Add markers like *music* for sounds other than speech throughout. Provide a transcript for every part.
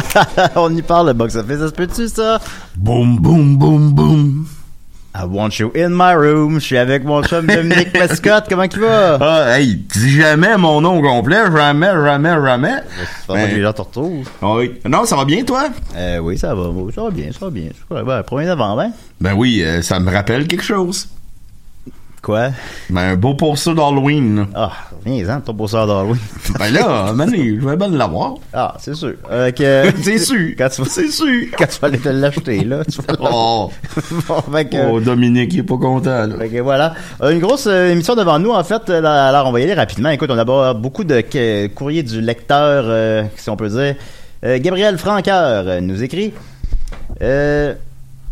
*laughs* On y parle, le box-office, ça se peut-tu, ça? Boum, boum, boum, boum. I want you in my room. Je suis avec mon chum Dominique *laughs* Mascotte. Comment tu vas? Ah, hey, dis jamais mon nom complet. Jamais, jamais, jamais. Moi que les gens te retrouvent. Oui. Non, ça va bien, toi? Euh, oui, ça va. Ça va bien, ça va bien. Ben, 1er novembre, hein? Ben oui, euh, ça me rappelle quelque chose. Quoi? Ben, un beau pourceau d'Halloween. Ah, viens-en, ton beau-sœur d'Halloween. *laughs* Ben là, Mané, je vais bien l'avoir. Ah, c'est sûr. Euh, que- *laughs* C'est sûr. *laughs* Quand tu vas, C'est sûr. quand tu vas aller te l'acheter, là, tu vas Oh, Bon, fait que- oh, Dominique, il est pas content, là. Fait que voilà. Euh, Une grosse euh, émission devant nous, en fait. Alors, on va y aller rapidement. Écoute, on a beaucoup de courriers du lecteur, si on peut dire. Gabriel Franqueur nous écrit. Euh,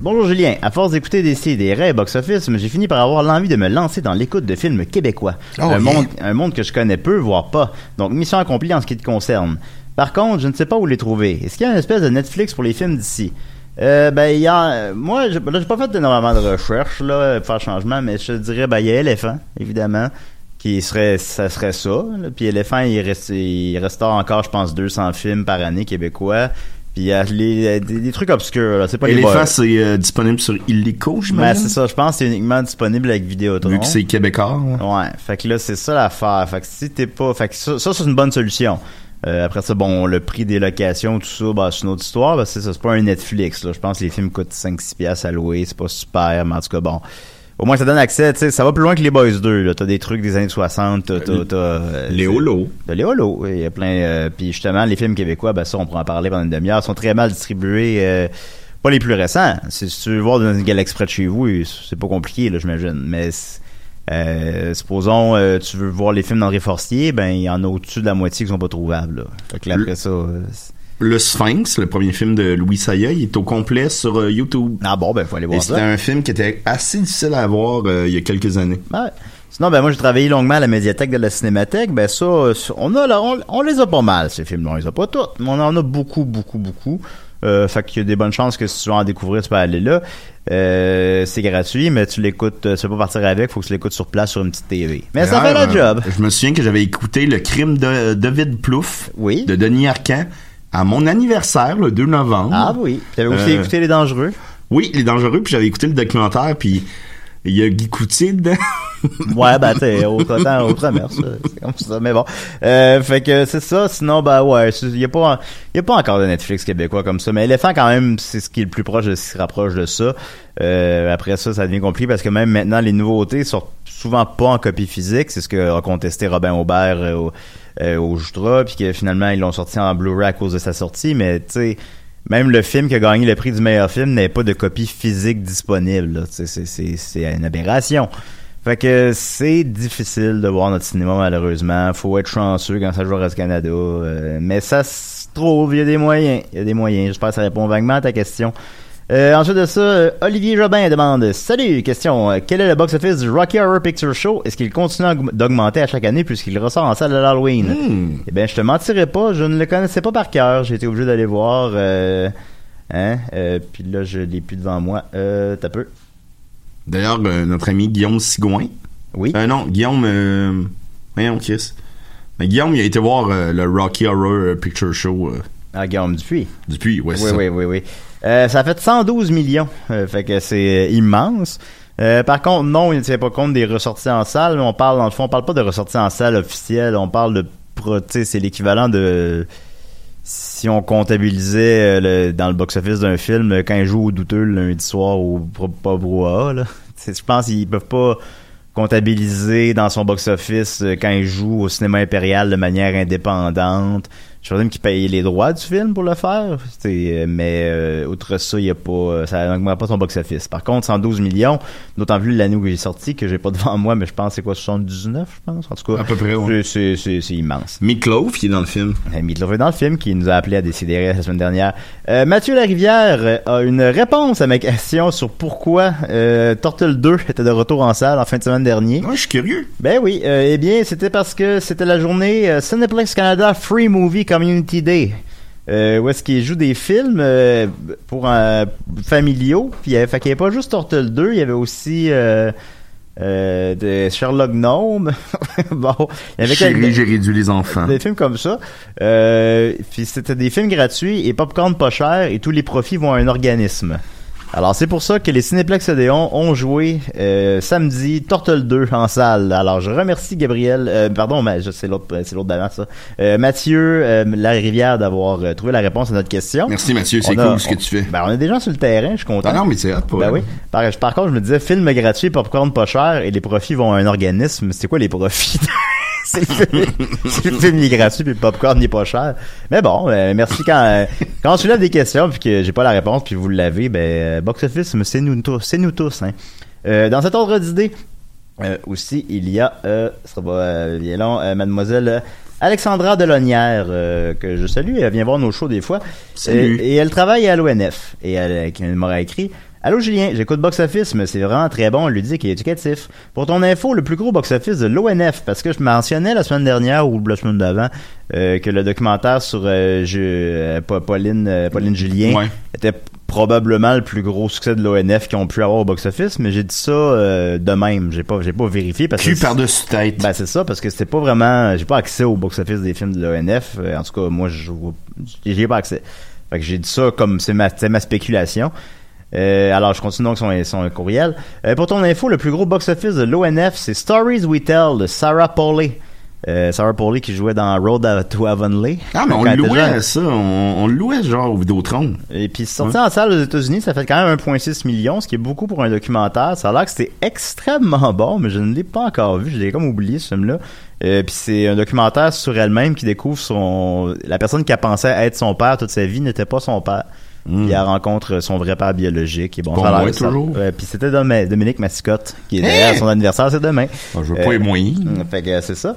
Bonjour Julien, à force d'écouter des CD box-office, j'ai fini par avoir l'envie de me lancer dans l'écoute de films québécois. Oh, un, yeah. monde, un monde que je connais peu, voire pas. Donc mission accomplie en ce qui te concerne. Par contre, je ne sais pas où les trouver. Est-ce qu'il y a une espèce de Netflix pour les films d'ici? Euh, ben, il y a, moi, j'ai, pas fait énormément de recherches, là, pour faire changement, mais je te dirais, ben, il y a Éléphant, évidemment, qui serait, ça serait ça, là. Puis Éléphant, il reste, il restaure encore, je pense, 200 films par année québécois. Puis il y a les, des, des trucs obscurs, là. C'est pas les Éléphant, boys. c'est euh, disponible sur Illico, Ben, j'imagine. c'est ça, je pense que c'est uniquement disponible avec Vidéotron. Vu que c'est québécois. ouais. Ouais, fait que là, c'est ça l'affaire. Fait que si t'es pas. Fait que ça, ça c'est une bonne solution. Euh, après ça, bon, le prix des locations, tout ça, bah, c'est une autre histoire. c'est ça, c'est pas un Netflix. Là. Je pense que les films coûtent 5-6 piastres à louer. C'est pas super, mais en tout cas, bon. Au moins, ça donne accès, tu sais, ça va plus loin que les Boys 2, là. T'as des trucs des années 60, t'as, t'as, t'as, euh, Les holos. de Léolo. oui, Il y a plein. euh, puis justement, les films québécois, ben ça, on pourra en parler pendant une demi-heure, sont très mal distribués. euh, pas les plus récents. Si tu veux voir dans une galaxie près de chez vous, c'est pas compliqué, là, j'imagine. Mais euh, supposons euh, tu veux voir les films d'André Forcier, ben il y en a au-dessus de la moitié qui sont pas trouvables. Là. Fait que là, après ça, euh, Le Sphinx, le premier film de Louis Saya, il est au complet sur euh, YouTube. Ah bon, ben faut aller Et voir c'était ça. un film qui était assez difficile à voir euh, il y a quelques années. Ouais. Sinon, ben moi j'ai travaillé longuement à la médiathèque de la Cinémathèque. Ben ça, euh, on a, là, on, on les a pas mal ces films-là. On les a pas toutes, mais on en a beaucoup, beaucoup, beaucoup. Euh, fait qu'il y a des bonnes chances que si tu veux en découvrir, tu peux aller là. Euh, c'est gratuit, mais tu l'écoutes, tu peux pas partir avec, faut que tu l'écoutes sur place sur une petite TV. Mais ça fait le job. euh, Je me souviens que j'avais écouté Le crime de David Plouffe Oui. de Denis Arcand à mon anniversaire, le 2 novembre. Ah oui. T'avais aussi Euh, écouté Les Dangereux? Oui, Les Dangereux, puis j'avais écouté le documentaire, puis il y a Guy Coutier dedans. *laughs* Ouais, ben t'es autre temps, autre mer. C'est comme ça, mais bon. Euh, fait que c'est ça, sinon, ben ouais, il y a pas, y a pas encore de Netflix québécois comme ça, mais Éléphant quand même, c'est ce qui est le plus proche de ce qui se rapproche de ça. Euh, après ça, ça devient compliqué parce que même maintenant, les nouveautés sortent souvent pas en copie physique, c'est ce que a contesté Robin Aubert euh, au, euh, au Justra, puis que finalement, ils l'ont sorti en Blu-ray à cause de sa sortie, mais tu sais, même le film qui a gagné le prix du meilleur film n'avait pas de copie physique disponible. C'est, une aberration. Fait que c'est difficile de voir notre cinéma malheureusement. Faut être chanceux quand ça joue au Canada. euh, mais ça se trouve, il y a des moyens. Il y a des moyens. J'espère que ça répond vaguement à ta question. Euh, ensuite de ça, euh, Olivier Jobin demande Salut, question. euh, quel est le box-office du Rocky Horror Picture Show? Est-ce qu'il continue à aug- d'augmenter à chaque année puisqu'il ressort en salle de l'Halloween Hmm. Eh bien, je te mentirais pas, je ne le connaissais pas par cœur. J'ai été obligé d'aller voir. Euh, hein, euh, puis là, je l'ai plus devant moi. Euh, t'as peu. D'ailleurs, notre ami Guillaume Sigouin. Oui. Euh, non, Guillaume. Voyons, Chris. Mais Guillaume, il a été voir le Rocky Horror Picture Show Ah, Guillaume Dupuis. depuis. Ouais, Oui, ça. oui, oui, oui. Euh, ça fait 112 millions. Euh, fait que c'est euh, immense. Par contre, non, il ne tient pas compte des ressorties en salle. On parle, dans le fond, on parle pas de ressorties en salle officielles. On parle de, c'est l'équivalent de, si on comptabilisait dans le box-office d'un film, quand il joue au douteux lundi soir au pas *laughs* Je pense qu'ils peuvent pas comptabiliser dans son box-office quand il joue au cinéma impérial de manière indépendante. Je présume qu'il paye les droits du film pour le faire, mais euh, outre ça, il y a pas, euh, ça n'augmente pas son box-office. Par contre, 112 millions, d'autant plus l'année où il est sorti, que j'ai pas *laughs* devant moi, mais je pense que c'est quoi, 79, je pense, en tout cas. À peu près, ouais. C'est- immense. Meatloaf, qui est dans le film. Euh, Meatloaf est dans le film qui nous a appelé à décider la semaine dernière. Euh, Mathieu Larivière euh, a une réponse à ma question sur pourquoi euh, Turtle 2 était de retour en salle en fin de semaine dernier. Ouais, je suis curieux. Ben oui, euh, eh bien, c'était parce que c'était la journée euh, Cineplex Canada Free Movie Community Day. Euh, où est-ce qu'il joue des films euh, pour euh, familiaux. Puis il fait qu'il n'y avait pas juste Turtle 2, il y avait aussi de Sherlock Gnome. *laughs* bon, il y avait Chérie, j'ai réduit les enfants. des films comme ça. Puis c'était des films gratuits et popcorn pas cher et tous les profits vont à un organisme. Alors c'est pour ça que les Cinéplex Odéon ont joué euh, samedi Turtle 2 en salle. Alors je remercie Gabriel, euh, pardon, mais c'est l'autre, c'est l'autre d'avant ça. Euh, Mathieu euh, Larivière d'avoir euh, trouvé la réponse à notre question. Merci Mathieu, c'est cool ce que tu fais. Ben, on des gens sur le terrain, je suis content. Ah non, mais c'est hot, pour Ben oui. Par, par contre, je me disais, film gratuit, popcorn pas cher, et les profits vont à un organisme. C'est quoi les profits? *laughs* *laughs* c'est le film, il est gratuit, puis le popcorn n'est pas cher. Mais bon, euh, merci quand, euh, quand je soulève des questions, puis que j'ai pas la réponse, puis vous l'avez, ben, euh, box office, mais c'est nous tous, c'est nous tous, hein. Euh, dans cet ordre d'idée, euh, aussi, il y a, ce sera pas bien long, mademoiselle Alexandra Delonnière, euh, que je salue, elle vient voir nos shows des fois. Salut. Et elle travaille à l'ONF. Et elle, m'aura écrit Allô Julien, j'écoute Box Office, mais c'est vraiment très bon, ludique et éducatif. Pour ton info, le plus gros box office de l'ONF, parce que je mentionnais la semaine dernière ou la semaine d'avant euh, que le documentaire sur euh, je- euh, Pa- Pauline, euh, Pauline Julien Ouais. était probablement le plus gros succès de l'ONF qu'ils ont pu avoir au box office, mais j'ai dit ça euh, de même, j'ai pas j'ai pas vérifié parce Cul que par-dessus tête. ben c'est ça parce que c'était pas vraiment j'ai pas accès au box office des films de l'ONF Euh, en tout cas moi je j'ai pas accès fait que j'ai dit ça comme c'est ma c'est ma spéculation Euh, alors je continue donc son, son courriel Euh, pour ton info le plus gros box office de l'ONF c'est Stories We Tell de Sarah Pauley Euh, Sarah Pauley qui jouait dans Road to Avonlea ah, mais on louait ça. On, on louait genre au Vidéotron. et puis sorti en salle aux États-Unis, ça fait quand même 1.6 million, ce qui est beaucoup pour un documentaire. Ça a l'air que c'était extrêmement bon, mais je ne l'ai pas encore vu. Je l'ai comme oublié ce film-là. Euh, puis c'est un documentaire sur elle-même qui découvre son la personne qui a pensé être son père toute sa vie n'était pas son père. Puis elle rencontre son vrai père biologique. Et bon, l'air moi, toujours. Puis c'était Dom- Dominique Mascotte qui est d'ailleurs son anniversaire, c'est demain. Ah, je veux Euh, pas les moyens. Mm, Fait que c'est ça.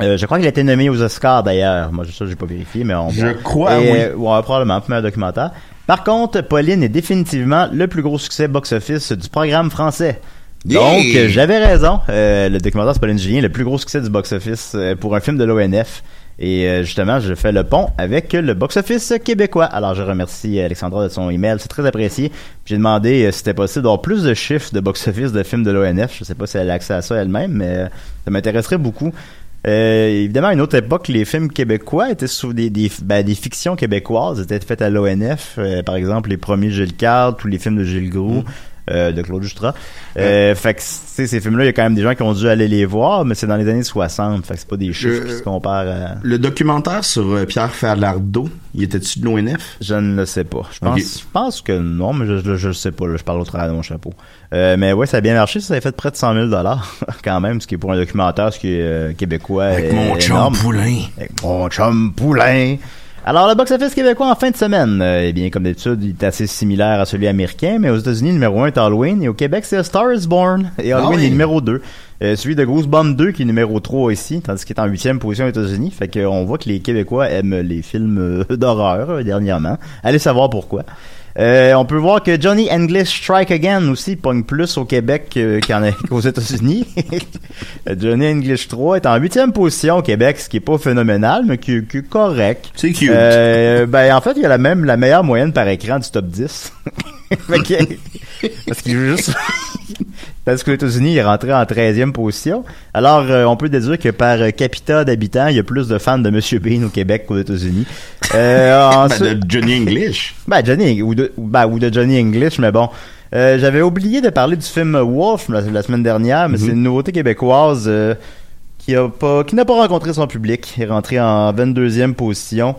Euh, je crois qu'il a été nommé aux Oscars d'ailleurs. Moi, ça, j'ai pas vérifié, mais on. Je crois, Et, oui. euh, ouais, probablement, pour un documentaire. Par contre, Pauline est définitivement le plus gros succès box-office du programme français. Donc, Yeah! j'avais raison. Euh, le documentaire, c'est Pauline Julien, le plus gros succès du box-office pour un film de l'ONF. Et euh, justement, je fais le pont avec le box-office québécois. Alors, je remercie Alexandra de son email, c'est très apprécié. J'ai demandé euh, si c'était possible d'avoir plus de chiffres de box-office de films de l'ONF. Je sais pas si elle a accès à ça elle-même, mais euh, ça m'intéresserait beaucoup. Euh, évidemment, à une autre époque, les films québécois étaient sous des, des, ben, des fictions québécoises étaient faites à l'ONF. Euh, par exemple, les premiers Gilles Card, tous les films de Gilles Groux, euh, de Claude Justra. Euh, Fait que, tu sais, ces films-là, il y a quand même des gens qui ont dû aller les voir, mais c'est dans les années 60. Fait que c'est pas des chiffres qui se comparent à... Le documentaire sur euh, Pierre Falardeau, il était-tu de l'ONF? Je ne le sais pas. Je pense, Ok. je pense que non, mais je, je, je le sais pas. là. je parle au travers de mon chapeau. Euh, mais ouais, ça a bien marché. Ça a fait près de 100 000 *laughs* quand même, ce qui est pour un documentaire, ce qui est euh, québécois. Avec est mon chum. Poulain. Avec mon chum Poulain. Alors, le box-office québécois en fin de semaine, euh, eh bien, comme d'habitude, il est assez similaire à celui américain, mais aux États-Unis, le numéro 1 est Halloween, et au Québec, c'est Star is Born, et Halloween Ah oui. est numéro 2. Euh, celui de Goosebumps 2 qui est numéro 3 ici, tandis qu'il est en huitième position aux États-Unis. Fait qu'on voit que les Québécois aiment les films euh, *laughs* d'horreur euh, dernièrement. Allez savoir pourquoi. Euh, on peut voir que Johnny English Strike Again aussi pogne plus au Québec qu'en- *laughs* qu'aux États-Unis. *laughs* Johnny English 3 est en huitième position au Québec, ce qui est pas phénoménal, mais qui, qui est correct. C'est cute. Euh, ben en fait, il y a la même la meilleure moyenne par écran du top 10. *laughs* Fait que- parce qu'il joue juste parce qu'aux États-Unis, il est rentré en 13e position. Alors, euh, on peut déduire que par euh, capita d'habitants, il y a plus de fans de Monsieur Bean au Québec qu'aux États-Unis. Euh, *laughs* Ben, de Johnny English. *laughs* ben, Johnny, ou de, ou- ben, ou de Johnny English, mais bon. Euh, J'avais oublié de parler du film Wolf la, la semaine dernière, mais c'est une nouveauté québécoise qui pas, n'a pas rencontré son public. Il est rentré en 22e position.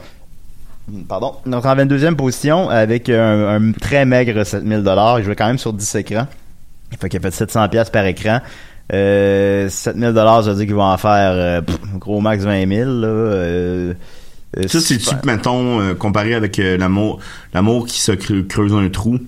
Pardon. Il est rentré en 22e position avec un, un très maigre 7000 dollars. Il jouait quand même sur 10 écrans. Fait qu'il a fait 700 pièces par écran. Euh, 7000 dollars, ça veut dire qu'ils vont en faire euh, pff, gros max 20 000. Là, euh, euh, Ça, c'est-tu, super. mettons, euh, comparé avec euh, l'amour, l'amour qui se creu- creuse un trou?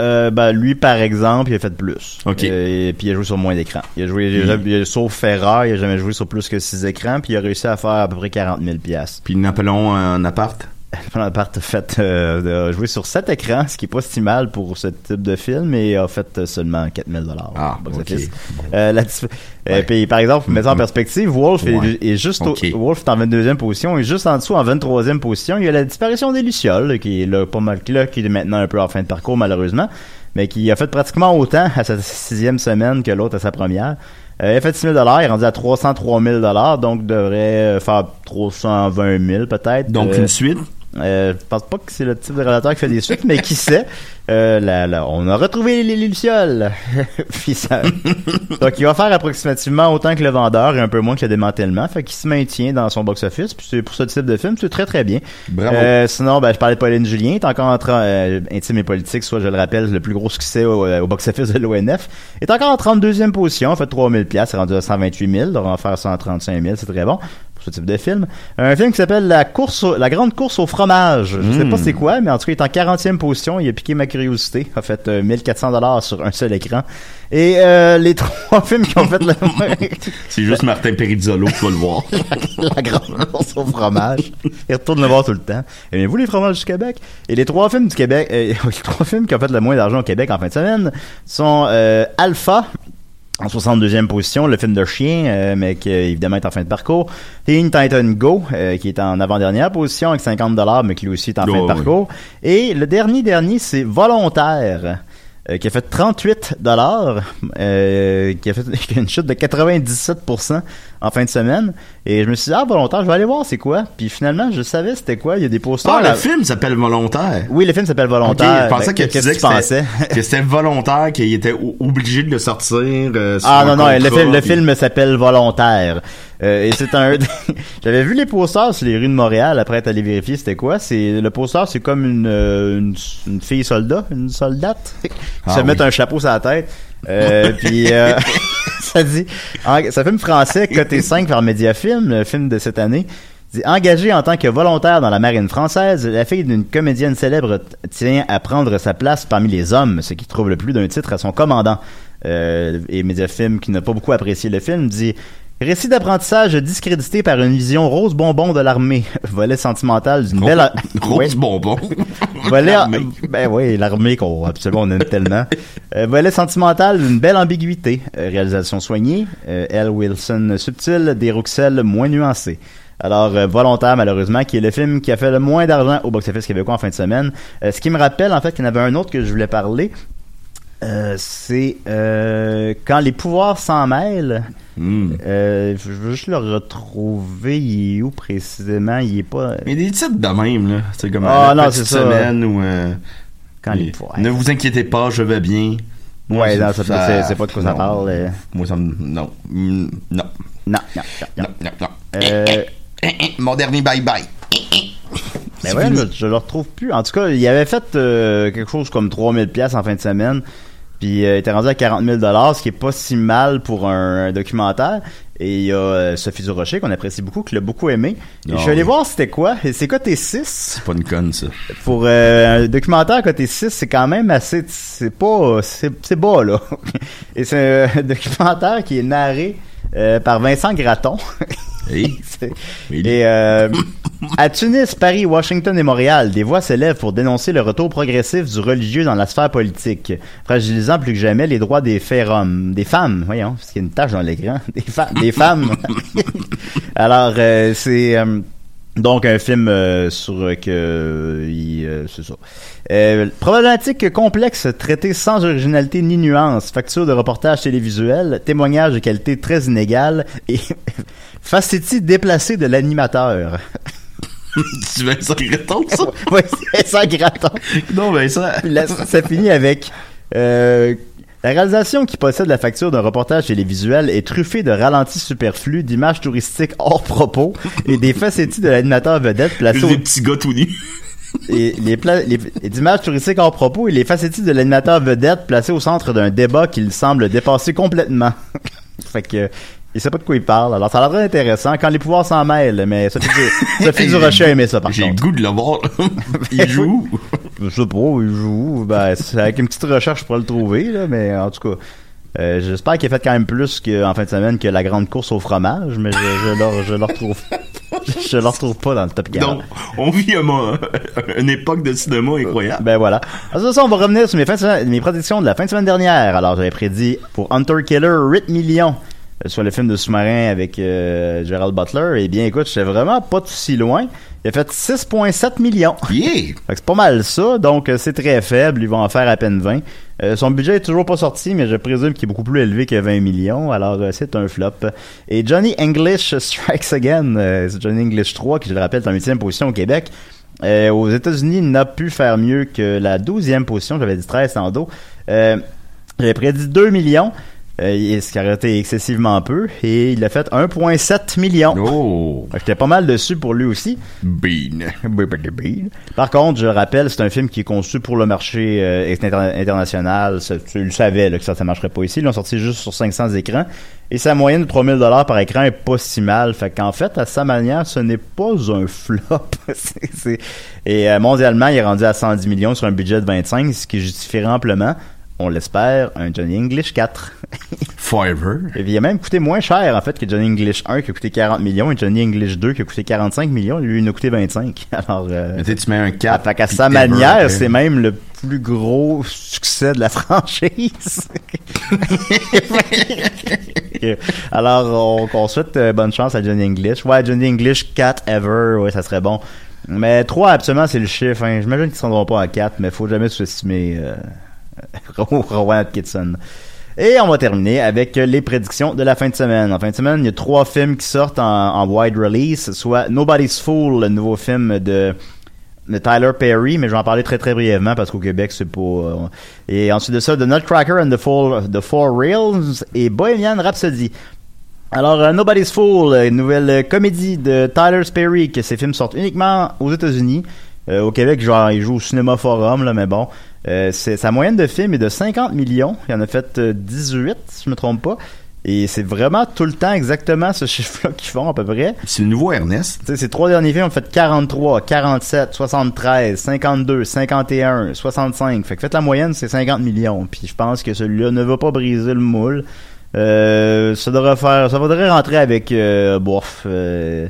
Euh, ben, lui, par exemple, il a fait plus. Ok. Euh, et puis il a joué sur moins d'écrans. Il a joué, il a jamais- il a- sauf Ferrari, il a jamais joué sur plus que 6 écrans, puis il a réussi à faire à peu près 40 000 piastres. Puis Napoléon en appart? *laughs* Bonaparte a fait, euh, a joué sur 7 écrans, ce qui est pas si mal pour ce type de film, et a fait euh, seulement 4 000 Ah, box ok. office. Euh, la euh, Ouais. puis, par exemple, mets ça en perspective, Wolf est- Ouais. est, juste au, Wolf est en 22e position, et juste en dessous, en 23e position, il y a la disparition des Lucioles, qui est là, pas mal, là, qui est maintenant un peu en fin de parcours, malheureusement, mais qui a fait pratiquement autant à sa sixième semaine que l'autre à sa première. Euh, il a fait 6 000 il est rendu à 303 000 donc devrait euh, faire 320 000 peut-être. Donc, Euh, une suite? Euh, je pense pas que c'est le type de relateur qui fait des suites, mais qui sait? Euh, là, là, on a retrouvé les, les lucioles. *laughs* Puis ça... Donc, il va faire approximativement autant que le vendeur et un peu moins que le démantèlement. Fait qu'il se maintient dans son box-office. Puis c'est pour ce type de film, c'est très très bien. Bravo. Euh, sinon, ben, je parlais de Pauline Julien. Il est encore en train, euh, intime et politique, soit je le rappelle, le plus gros succès au, au box-office de l'ONF. Il est encore en 32e position. Fait, 3000 pièces, rendu à 128 000. Il devrait en faire 135 000. C'est très bon pour ce type de film. Un film qui s'appelle La course, au- la grande course au fromage. Je sais pas c'est quoi, mais en tout cas, il est en 40e position. Il a piqué ma curiosité. A fait euh, 1400 dollars sur un seul écran. Et euh, les *laughs* trois films qui ont fait le *laughs* C'est juste Martin Perizzolo qui va le voir. *laughs* la grande course au fromage. Il retourne le voir tout le temps. Aimez-vous les fromages du Québec? Et les trois films du Québec, euh, les trois films qui ont fait le moins d'argent au Québec en fin de semaine sont euh, Alpha, en 62e position, le film de chien, euh, mais qui euh, évidemment est en fin de parcours. Teen Titan Go, euh, qui est en avant-dernière position avec 50 mais qui lui aussi est en fin Oh, de oui. parcours. Et le dernier dernier, c'est Volontaire. euh, qui a fait 38 dollars, euh, qui a fait *laughs* une chute de 97% en fin de semaine. Et je me suis dit, ah, volontaire, je vais aller voir c'est quoi. Puis finalement, je savais c'était quoi. Il y a des posters. Ah, le film s'appelle Volontaire. Oui, le film s'appelle Volontaire. je pensais Ben, que tu que tu pensais? c'était, *laughs* que c'était volontaire, qu'il était obligé de le sortir. euh, sur Ah non, non, le film, le film s'appelle Volontaire. Euh, et c'est un... *laughs* J'avais vu les posters sur les rues de Montréal, après être allé vérifier c'était quoi. C'est Le poster, c'est comme une, euh, une, une fille soldat, une soldate, qui Ah se met un chapeau sur la tête. Euh, puis euh, *laughs* ça dit... un film français, côté 5 par Mediafilm, le film de cette année. Dit, engagée en tant que volontaire dans la marine française, la fille d'une comédienne célèbre tient à prendre sa place parmi les hommes, ce qui trouve le plus d'un titre à son commandant. Euh, et Mediafilm, qui n'a pas beaucoup apprécié le film, dit Récit d'apprentissage discrédité par une vision rose bonbon de l'armée. *laughs* Volet sentimental d'une belle... *laughs* Rose Ouais. bonbon. *laughs* Volet, ben oui, l'armée qu'on absolument on aime tellement. Euh, volet sentimental d'une belle ambiguïté. Euh, réalisation soignée. Euh, L. Wilson subtil, des Rouxel moins nuancés. Alors, euh, Volontaire, malheureusement, qui est le film qui a fait le moins d'argent au box-office québécois en fin de semaine. Euh, ce qui me rappelle, en fait, qu'il y en avait un autre que je voulais parler. Euh, c'est euh, quand les pouvoirs s'en mêlent. Hmm. Euh, je veux juste le retrouver. Il est où précisément? Il est pas. Mais des titres de même, là. C'est comme Ah, non, c'est semaine ou... euh, Quand les pouvoirs. Ne vous inquiétez pas, je vais bien. Ouais, Moi, non, ça- c'est- c'est pas de quoi ça parle. Moi, ça me... Non. Hmm, Non. Non, non, non, non. Non, non, non. Euh, Mon dernier bye-bye. Ben ouais, je, je le retrouve plus. En tout cas, il avait fait euh, quelque chose comme 3000 pièces en fin de semaine. Puis euh, il était rendu à 40 000 ce qui est pas si mal pour un, un documentaire. Et il y a euh, Sophie Durocher, qu'on apprécie beaucoup, qui l'a beaucoup aimé. Et Ah je suis allé oui. voir c'était quoi. Et c'est quoi tes 6 C'est pas une conne, ça. Pour euh, un documentaire côté 6, c'est quand même assez... C'est pas... C'est c'est bas, là. *laughs* Et c'est un documentaire qui est narré euh, par Vincent Gratton. *laughs* *laughs* Oui. Et euh, à Tunis, Paris, Washington et Montréal, des voix s'élèvent pour dénoncer le retour progressif du religieux dans la sphère politique, fragilisant plus que jamais les droits des femmes, des femmes, voyons, parce qu'il y a une tache dans l'écran, *laughs* des, fa- des femmes. *laughs* Alors, euh, c'est euh, donc un film euh, sur euh, que euh, il, euh, c'est ça. Euh, problématique complexe, traitée sans originalité ni nuance, facture de reportage télévisuel, témoignage de qualité très inégale et *laughs* facétie déplacée de l'animateur. tu veux ça Gratton, ça? *laughs* oui, c'est ça, Gratton. Non, ben ça... Ça finit avec euh, la réalisation qui possède la facture d'un reportage télévisuel est truffée de ralentis superflus, d'images touristiques hors propos et des facéties de l'animateur vedette au des petits gars tout nus. *laughs* et les, les, d'images touristiques hors propos et les facéties de l'animateur vedette placés au centre d'un débat qu'il semble dépasser complètement. *laughs* fait que il sait pas de quoi il parle. Alors ça a l'air très intéressant quand les pouvoirs s'en mêlent, mais Sophie, Du- *laughs* Sophie Durocher a aimé ça par J'ai le contre. goût de le voir. *laughs* Il joue. Je sais pas, il joue. Ben, c'est- avec une petite recherche, je pourrais le trouver, là, mais en tout cas. euh, J'espère qu'il a fait quand même plus qu'en fin de semaine que la grande course au fromage, mais je, je, le, je le retrouve. *laughs* je le retrouve pas dans le top 40. Donc, on vit un mo- une époque de cinéma incroyable. Ben voilà. Alors, de façon, on va revenir sur mes, fins de semaine- mes prédictions de la fin de semaine dernière. Alors, j'avais prédit pour Hunter Killer 8 millions, euh, soit le film de sous-marin avec euh, Gerald Butler. Eh bien, écoute, j'étais vraiment pas tout si loin. Il a fait 6,7 millions. Yeah! *laughs* Fait que c'est pas mal ça, donc euh, c'est très faible, ils vont en faire à peine 20. Euh, son budget est toujours pas sorti, mais je présume qu'il est beaucoup plus élevé que 20 millions, alors euh, c'est un flop. Et Johnny English *laughs* Strikes Again, euh, c'est Johnny English 3, qui je le rappelle est en 8 position au Québec. Euh, aux États-Unis, il n'a pu faire mieux que la 12e position, j'avais dit 13 en dos. Euh, J'avais prédit 2 millions, euh, qui aurait été excessivement peu, et il a fait 1,7 million. Oh! J'étais pas mal dessus pour lui aussi. Bean. *laughs* Par contre, je le rappelle, c'est un film qui est conçu pour le marché euh, inter- international. Ça, tu le savais là, que ça ne marcherait pas ici. Ils l'ont sorti juste sur 500 écrans. Et sa moyenne de 3000 dollars par écran est pas si mal. Fait qu'en fait, à sa manière, ce n'est pas un flop. *laughs* Et euh, mondialement, il est rendu à 110 millions sur un budget de 25, ce qui justifie amplement, on l'espère, un Johnny English 4. *laughs* Forever. Et il a même coûté moins cher, en fait, que Johnny English 1 qui a coûté 40 millions et Johnny English 2 qui a coûté 45 millions. Lui, il en a coûté 25. *laughs* Alors, euh, Mais tu mets un ah, cap. fait qu'à sa manière, après. c'est même le plus gros succès de la *laughs* franchise. Alors, on, on souhaite euh, bonne chance à Johnny English. Ouais, Johnny English 4 ever, ouais, ça serait bon. Mais 3, absolument, c'est le chiffre. Hein. J'imagine qu'ils ne rendront pas à 4, mais faut jamais sous-estimer euh, *laughs* Rowan Atkinson. Et on va terminer avec euh, les prédictions de la fin de semaine. En fin de semaine, il y a trois films qui sortent en, wide release, soit Nobody's Fool, le nouveau film de, Tyler Perry, mais je vais en parler très très brièvement parce qu'au Québec, c'est pas... euh, et ensuite de ça, The Nutcracker and the, Four, the Four Rails et Bohemian Rhapsody. Alors, euh, Nobody's Fool, euh, une nouvelle euh, comédie de Tyler Perry, que ces films sortent uniquement aux États-Unis. Euh, au Québec, genre, il joue au Cinéma Forum, là, mais bon. Euh, c'est, sa moyenne de film est de 50 millions. Il en a fait euh, 18, si je me trompe pas. Et c'est vraiment tout le temps exactement ce *laughs* chiffre-là qu'ils font, à peu près. C'est le nouveau Ernest. Tu sais, ces trois derniers films ont fait 43, 47, 73, 52, 51, 65. Fait que faites la moyenne, c'est 50 millions. Puis je pense que celui-là ne va pas briser le moule. Euh, ça devrait faire, ça devrait rentrer avec, euh, bof, euh,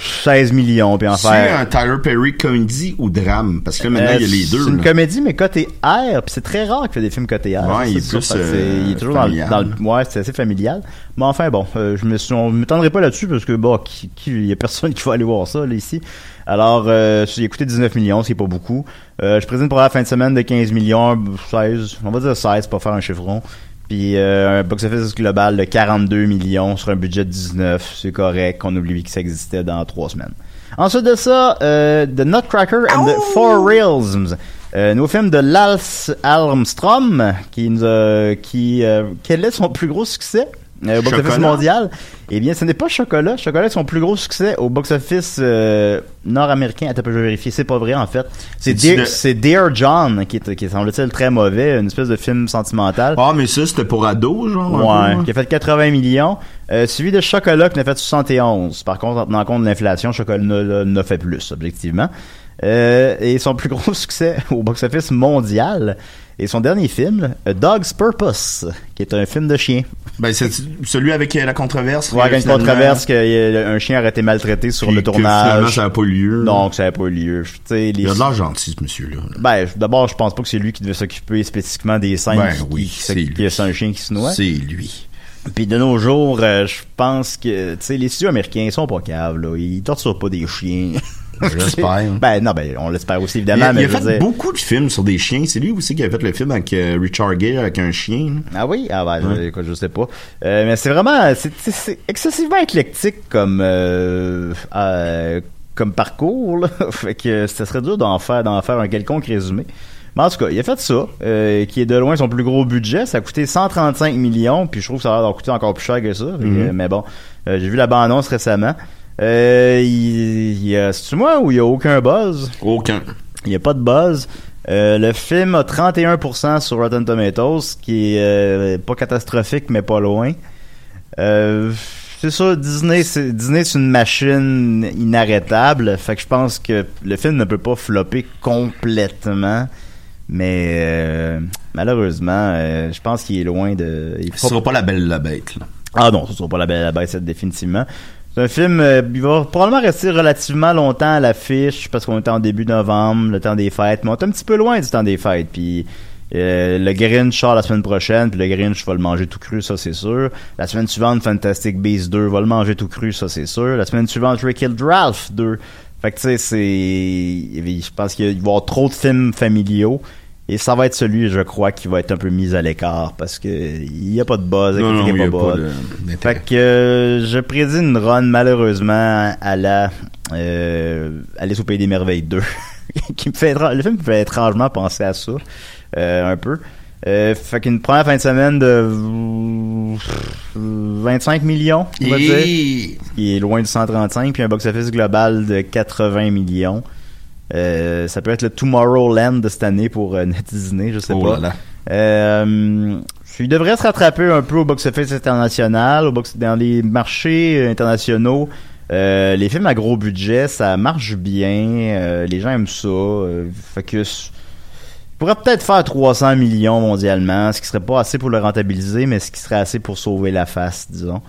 16 millions, puis en C'est faire. un Tyler Perry comédie ou drame? Parce que là, maintenant, Euh, il y a les deux. C'est une là. comédie, mais côté R, puis c'est très rare qu'il fait des films côté R. Ouais, il est C'est plus, sûr, c'est- euh, il est toujours dans, dans le, ouais, c'est assez familial. Mais enfin, bon, euh, je me suis, on m'étendrai pas là-dessus parce que, bon, qui, qui, il y a personne *laughs* qui va aller voir ça, là, ici. Alors, euh, j'ai coûté 19 millions, c'est pas beaucoup. Euh, je présente pour la fin de semaine de 15 millions, 16, on va dire 16 pour faire un chiffron. Puis euh, un box-office global de 42 millions sur un budget de 19, c'est correct, on oublie que ça existait dans trois semaines. Ensuite de ça, euh, The Nutcracker and the Four Realms. Euh, nouveau film de Lals Armstrong, qui nous a, qui, euh, quel est son plus gros succès? Au box-office mondial? Eh bien, ce n'est pas Chocolat. Chocolat est son plus gros succès au box-office euh, nord-américain. Attends, je vais vérifier. C'est pas vrai, en fait. C'est Dear, de- c'est Dear John, qui est, qui est, semble-t-il, très mauvais. Une espèce de film sentimental. Ah, mais ça, c'était pour ado, genre. Ouais, peu, qui a fait 80 millions. Euh, suivi de Chocolat qui en a fait 71. Par contre, en tenant compte de l'inflation, Chocolat ne fait plus, objectivement. Euh, et son plus gros *laughs* succès au box-office mondial et son dernier film, A Dog's Purpose, qui est un film de chien. Ben, c'est celui avec euh, la controverse. Ouais, que il y a une controverse qu'un chien aurait été maltraité sur le que Finalement, tournage. ça n'a pas eu lieu. Donc, ça n'a pas eu lieu. Les- Il a de l'air gentil, ce monsieur-là. Ben, d'abord, je pense pas que c'est lui qui devait s'occuper spécifiquement des scènes Ben qui, oui, c'est lui. c'est un chien qui se noie. C'est lui. Puis de nos jours, euh, je pense que tu sais les studios américains ils sont pas caves là, ils torturent pas des chiens. *laughs* *laughs* J'espère. ben non, ben on l'espère aussi Il évidemment, a, mais il a je veux fait dire- beaucoup de films sur des chiens. C'est lui aussi qui a fait le film avec euh, Richard Gere avec un chien. Ah oui, ah ben Ouais. écoute, je sais pas. Euh, mais c'est vraiment c'est excessivement éclectique comme euh, euh, comme parcours là. *laughs* fait que ça serait dur d'en faire d'en faire un quelconque résumé. Mais en tout cas, il a fait ça, euh, qui est de loin son plus gros budget. Ça a coûté 135 millions, puis je trouve que ça a l'air d'en coûter encore plus cher que ça. Mhm. euh, mais bon, euh, j'ai vu la bande-annonce récemment. Euh, il, y a, c'est moi ou il y a aucun buzz? Aucun. Il n'y a pas de buzz. Euh, le film a 31% sur Rotten Tomatoes, ce qui est euh, pas catastrophique, mais pas loin. Euh, c'est ça, Disney, c'est, Disney, c'est une machine inarrêtable. Fait que je pense que le film ne peut pas flopper complètement. Mais euh, malheureusement, euh, je pense qu'il est loin de. Il Ce sera pas la belle la bête. Là. ah non, ce sera pas la belle la bête, c'est définitivement. C'est un film, euh, il va probablement rester relativement longtemps à l'affiche parce qu'on est en début novembre, le temps des fêtes, mais on est un petit peu loin du temps des fêtes. Puis euh, le Grinch sort la semaine prochaine, puis le Grinch va le manger tout cru, ça c'est sûr. La semaine suivante, Fantastic Beasts 2 va le manger tout cru, ça c'est sûr. La semaine suivante, Rick Killed Ralph 2. Fait que tu sais, c'est, je pense qu'il va y avoir trop de films familiaux. Et ça va être celui, je crois, qui va être un peu mis à l'écart parce que il y a pas de buzz, Non, non, y a pas de-. Fait que euh, je prédis une run malheureusement à la euh, Alice au pays des merveilles 2 *laughs* qui me fait le film me fait étrangement penser à ça euh, un peu. Euh, fait qu'une première fin de semaine de 25 millions, on va dire, qui est loin du 135, puis un box-office global de 80 millions. Euh, ça peut être le Tomorrowland de cette année pour euh, *laughs* Disney, je sais Oh pas. là là. Euh, il devrait se rattraper un peu au box-office international, au box dans les marchés euh, internationaux. Les films à gros budget, ça marche bien. les gens aiment ça. fait que il pourrait peut-être faire 300 millions mondialement, ce qui serait pas assez pour le rentabiliser, mais ce qui serait assez pour sauver la face, disons.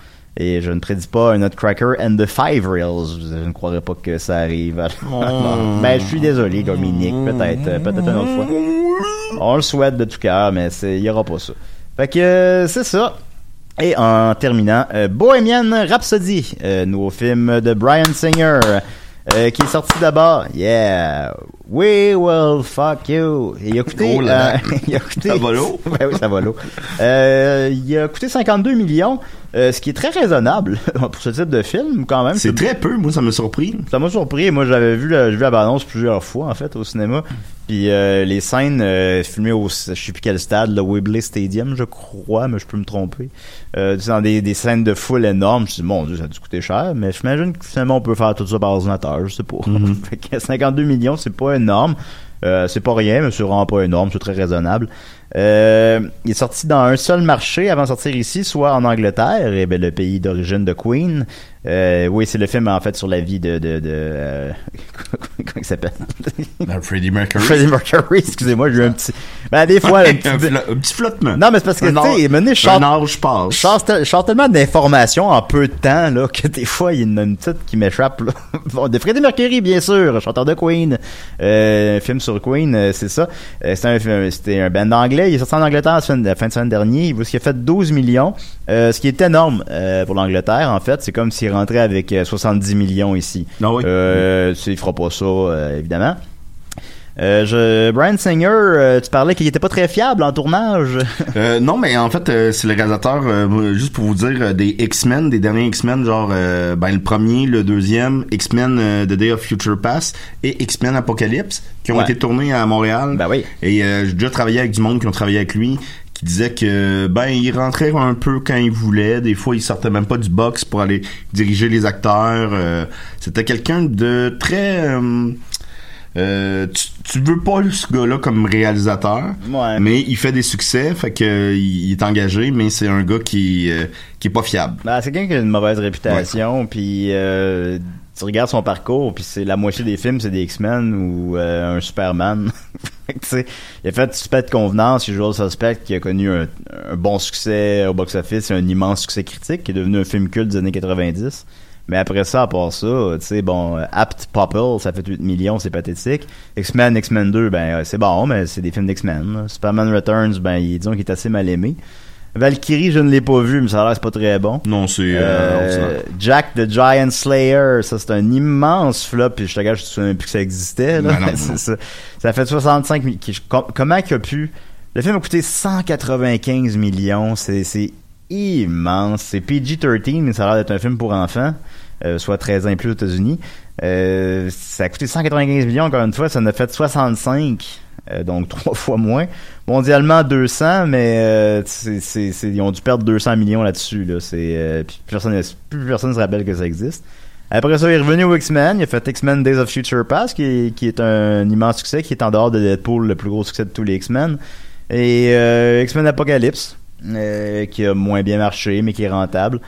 Et je ne prédis pas un Nutcracker and the Five Reels. Je ne croirais pas que ça arrive. *laughs* ben, je suis désolé, Dominique. Peut-être, euh, peut-être une autre fois. On le souhaite de tout cœur, mais il y aura pas ça. Fait que euh, c'est ça. Et en terminant, euh, Bohemian Rhapsody, euh, nouveau film de Brian Singer, euh, qui est sorti d'abord. Yeah, we will fuck you. Il a coûté, Oh là là. euh, *laughs* il a coûté. Ça va l'eau? *laughs* ben oui, ça va l'eau. Euh, il a coûté 52 millions, euh, ce qui est très raisonnable *laughs* pour ce type de film quand même. C'est très peu, moi, ça m'a surpris. Ça m'a surpris. Moi, j'avais vu la, vu la bande-annonce plusieurs fois, en fait, au cinéma. Puis euh, les scènes euh, filmées au, je sais plus quel stade, le Wembley Stadium, je crois, mais je peux me tromper. Euh, dans des, des scènes de foule énormes. Je me suis dit, mon Dieu, ça a dû coûter cher. Mais j'imagine que finalement, on peut faire tout ça par ordinateur, je sais pas. *laughs* fait que 52 millions, c'est pas énorme. Euh, c'est pas rien, mais c'est vraiment pas énorme, c'est très raisonnable. Euh, il est sorti dans un seul marché avant de sortir ici, soit en Angleterre, et ben, le pays d'origine de Queen. Euh, oui, c'est le film en fait sur la vie de de, de euh, *laughs* comment il s'appelle? Freddie Mercury. Freddie Mercury. Excusez-moi, j'ai eu un petit. Ben des fois, *laughs* un petit- flo- un petit flottement. Non, mais c'est parce que tu sais, mener, je chante tellement d'informations en peu de temps là que des fois il y en a une petite qui m'échappe. *laughs* Bon, de Freddie Mercury, bien sûr, chanteur de Queen, euh, un film sur Queen, c'est ça. C'était un c'était un band anglais. Il est sorti en Angleterre la, semaine- la fin de semaine dernière. Il a fait 12 millions, euh, ce qui est énorme euh, pour l'Angleterre. En fait, c'est comme s'il rentrait avec euh, 70 millions ici. Ah oui. Euh, il fera pas ça, euh, évidemment. Euh, je, Brian Singer, euh, tu parlais qu'il était pas très fiable en tournage. *laughs* Euh, non, mais en fait, euh, c'est le réalisateur, euh, juste pour vous dire, euh, des X-Men, des derniers X-Men, genre euh, ben, le premier, le deuxième, X-Men The Day of Future Past et X-Men Apocalypse, qui ont Ouais. été tournés à Montréal. Ben oui. Et euh, j'ai déjà travaillé avec du monde qui ont travaillé avec lui, qui disait que ben il rentrait un peu quand il voulait. Des fois, il sortait même pas du box pour aller diriger les acteurs. Euh, C'était quelqu'un de très... euh, tu, tu veux pas ce gars-là comme réalisateur, Ouais. mais il fait des succès, fait que il il est engagé, mais c'est un gars qui euh, qui est pas fiable. Ben, c'est quelqu'un qui a une mauvaise réputation, puis euh, tu regardes son parcours, puis c'est la moitié des films, c'est des X-Men ou euh, un Superman. *laughs* Fait que, tu sais, il a fait Suspect de convenance, il joue au Suspect, qui a connu un, un bon succès au box-office, un immense succès critique, qui est devenu un film culte des années 90. Mais après ça, à part ça, tu sais, bon, euh, Apt Popple, ça fait 8 millions, c'est pathétique. X-Men, X-Men 2, ben, euh, c'est bon, mais c'est des films d'X-Men. Superman Returns, ben, il- disons qu'il est assez mal aimé. Valkyrie, je ne l'ai pas vu, mais ça a l'air c'est pas très bon. Non, c'est euh, Euh. Jack the Giant Slayer, ça c'est un immense flop, puis je te gage, je me souviens plus que ça existait. Là. Non, non. *laughs* Ça. ça fait 65 millions. Comment qu'il a pu... Le film a coûté 195 millions, c'est immense. C'est PG-13, mais ça a l'air d'être un film pour enfants, soit 13 ans et plus aux États-Unis. Euh, ça a coûté 195 millions, encore une fois, ça en a fait 65, euh, donc *laughs* trois fois moins. Mondialement 200, mais euh, ils ont dû perdre 200 millions là-dessus. Euh, plus personne, personne se rappelle que ça existe. Après ça, il est revenu au X-Men. Il a fait X-Men Days of Future Past, qui est, un immense succès, qui est en dehors de Deadpool, le plus gros succès de tous les X-Men. Et euh, X-Men Apocalypse, euh, qui a moins bien marché, mais qui est rentable.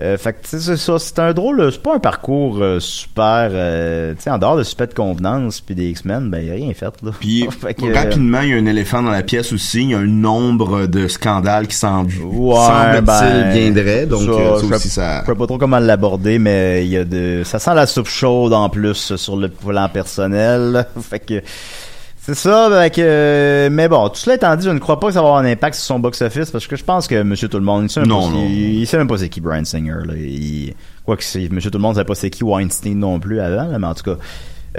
Euh, fait que, tu sais, c'est ça. C'est un drôle, c'est pas un parcours euh, super, euh, tu sais, en dehors de super de convenance puis des X-Men, ben, il a rien fait, là. Puis *laughs* Fait que, rapidement, il y a un éléphant dans la pièce aussi. Il y a un nombre de scandales qui s'en Ouais, semble-t-il ben, viendraient. Donc ça, euh, ça je aussi, ça. Je sais pas trop comment l'aborder, mais il y a de, ça sent la soupe chaude en plus sur le plan personnel. *laughs* fait que, c'est ça, euh, mais bon, tout cela étant dit, je ne crois pas que ça va avoir un impact sur son box-office parce que je pense que Monsieur Tout le Monde, il sait Non, non. Il, il sait même pas c'est qui Brian Singer, là. Il, quoi que c'est, Monsieur Tout le Monde savait pas c'est qui Weinstein non plus avant, là, mais en tout cas,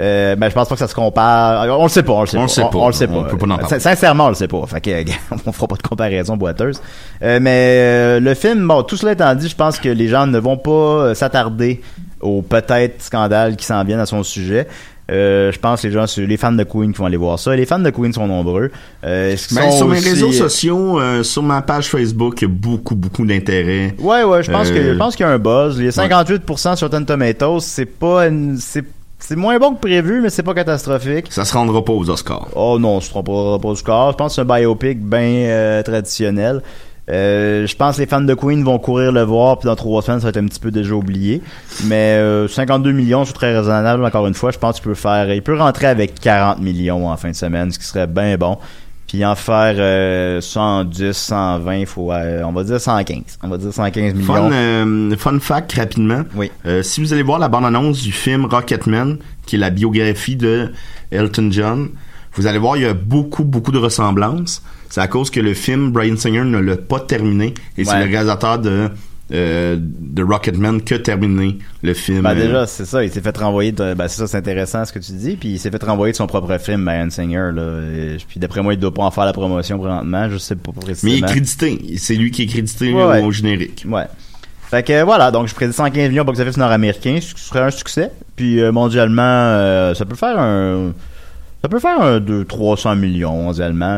euh, ben, je pense pas que ça se compare. On le sait pas, on le sait On pas. le sait pas, On, le sait on pas. peut pas en parler. Sin- Sincèrement, on le sait pas. Fait que, *laughs* on fera pas de comparaison boiteuse. Euh, mais euh, le film, bon, tout cela étant dit, je pense que les gens ne vont pas euh, s'attarder aux peut-être scandales qui s'en viennent à son sujet. Euh, je pense que les gens, les fans de Queen qui vont aller voir ça. Les fans de Queen sont nombreux. Euh, Ben, sont sur mes aussi- réseaux sociaux, euh, sur ma page Facebook, il y a beaucoup, beaucoup d'intérêt. Ouais, ouais, je pense que je pense qu'il y a un buzz. Il y a 58% sur Rotten Tomatoes, c'est pas une- c'est c'est moins bon que prévu, mais c'est pas catastrophique. Ça se rendra pas aux Oscars. Oh non, ce sera pas, pas du score. Je pense que c'est un biopic bien traditionnel. Euh, je pense que les fans de Queen vont courir le voir, puis dans trois semaines, ça va être un petit peu déjà oublié. Mais euh, 52 millions, c'est très raisonnable, encore une fois. Je pense qu'il peut faire... Il peut rentrer avec 40 millions en fin de semaine, ce qui serait bien bon. Puis en faire euh, 110, 120, faut, euh, on va dire 115. On va dire 115 millions. Fun, euh, fun fact rapidement. Oui. Euh, si vous allez voir la bande-annonce du film Rocketman, qui est la biographie de Elton John, vous allez voir il y a beaucoup beaucoup de ressemblances. C'est à cause que le film Brian Singer ne l'a pas terminé et c'est le réalisateur de euh, de Rocketman qui a terminé le film. Ben Euh, déjà, c'est ça, il s'est fait renvoyer de, ben c'est ça, c'est intéressant ce que tu dis, puis il s'est fait renvoyer de son propre film, Brian Singer, là, et- puis d'après moi, il doit pas en faire la promotion présentement, je sais pas mais précisément. il est crédité. C'est lui qui est crédité Ouais, au, ouais. au générique. Ouais. Fait que voilà, donc je prédis 115 millions au box-office nord-américain, ce serait un succès, puis euh, mondialement, euh, ça peut faire un... Ça peut faire un 2 300 millions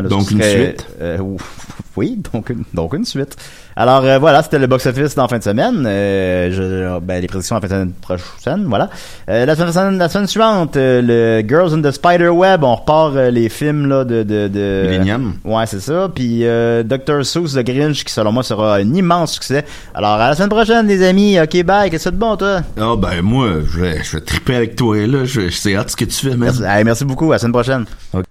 là, ce Donc une serait- suite? euh, ou- *laughs* oui, donc une, donc une suite. Alors euh, voilà, c'était le box-office dans la fin de semaine. Euh, je, ben, les prédictions en fin de semaine prochaine, voilà. Euh, la, semaine, la semaine suivante, euh, le Girls in the Spider Web, on repart euh, les films là de de, de Millennium. Ouais, c'est ça. Puis euh, Dr Seuss The Grinch, qui selon moi sera un immense succès. Alors à la semaine prochaine, les amis. Ok, bye. Qu'est-ce que c'est de bon, toi? Ah ben moi, je vais, je vais triper avec toi là. Je, je sais hâte ce que tu fais. Merci, Hey, merci beaucoup. À la semaine prochaine. Ok.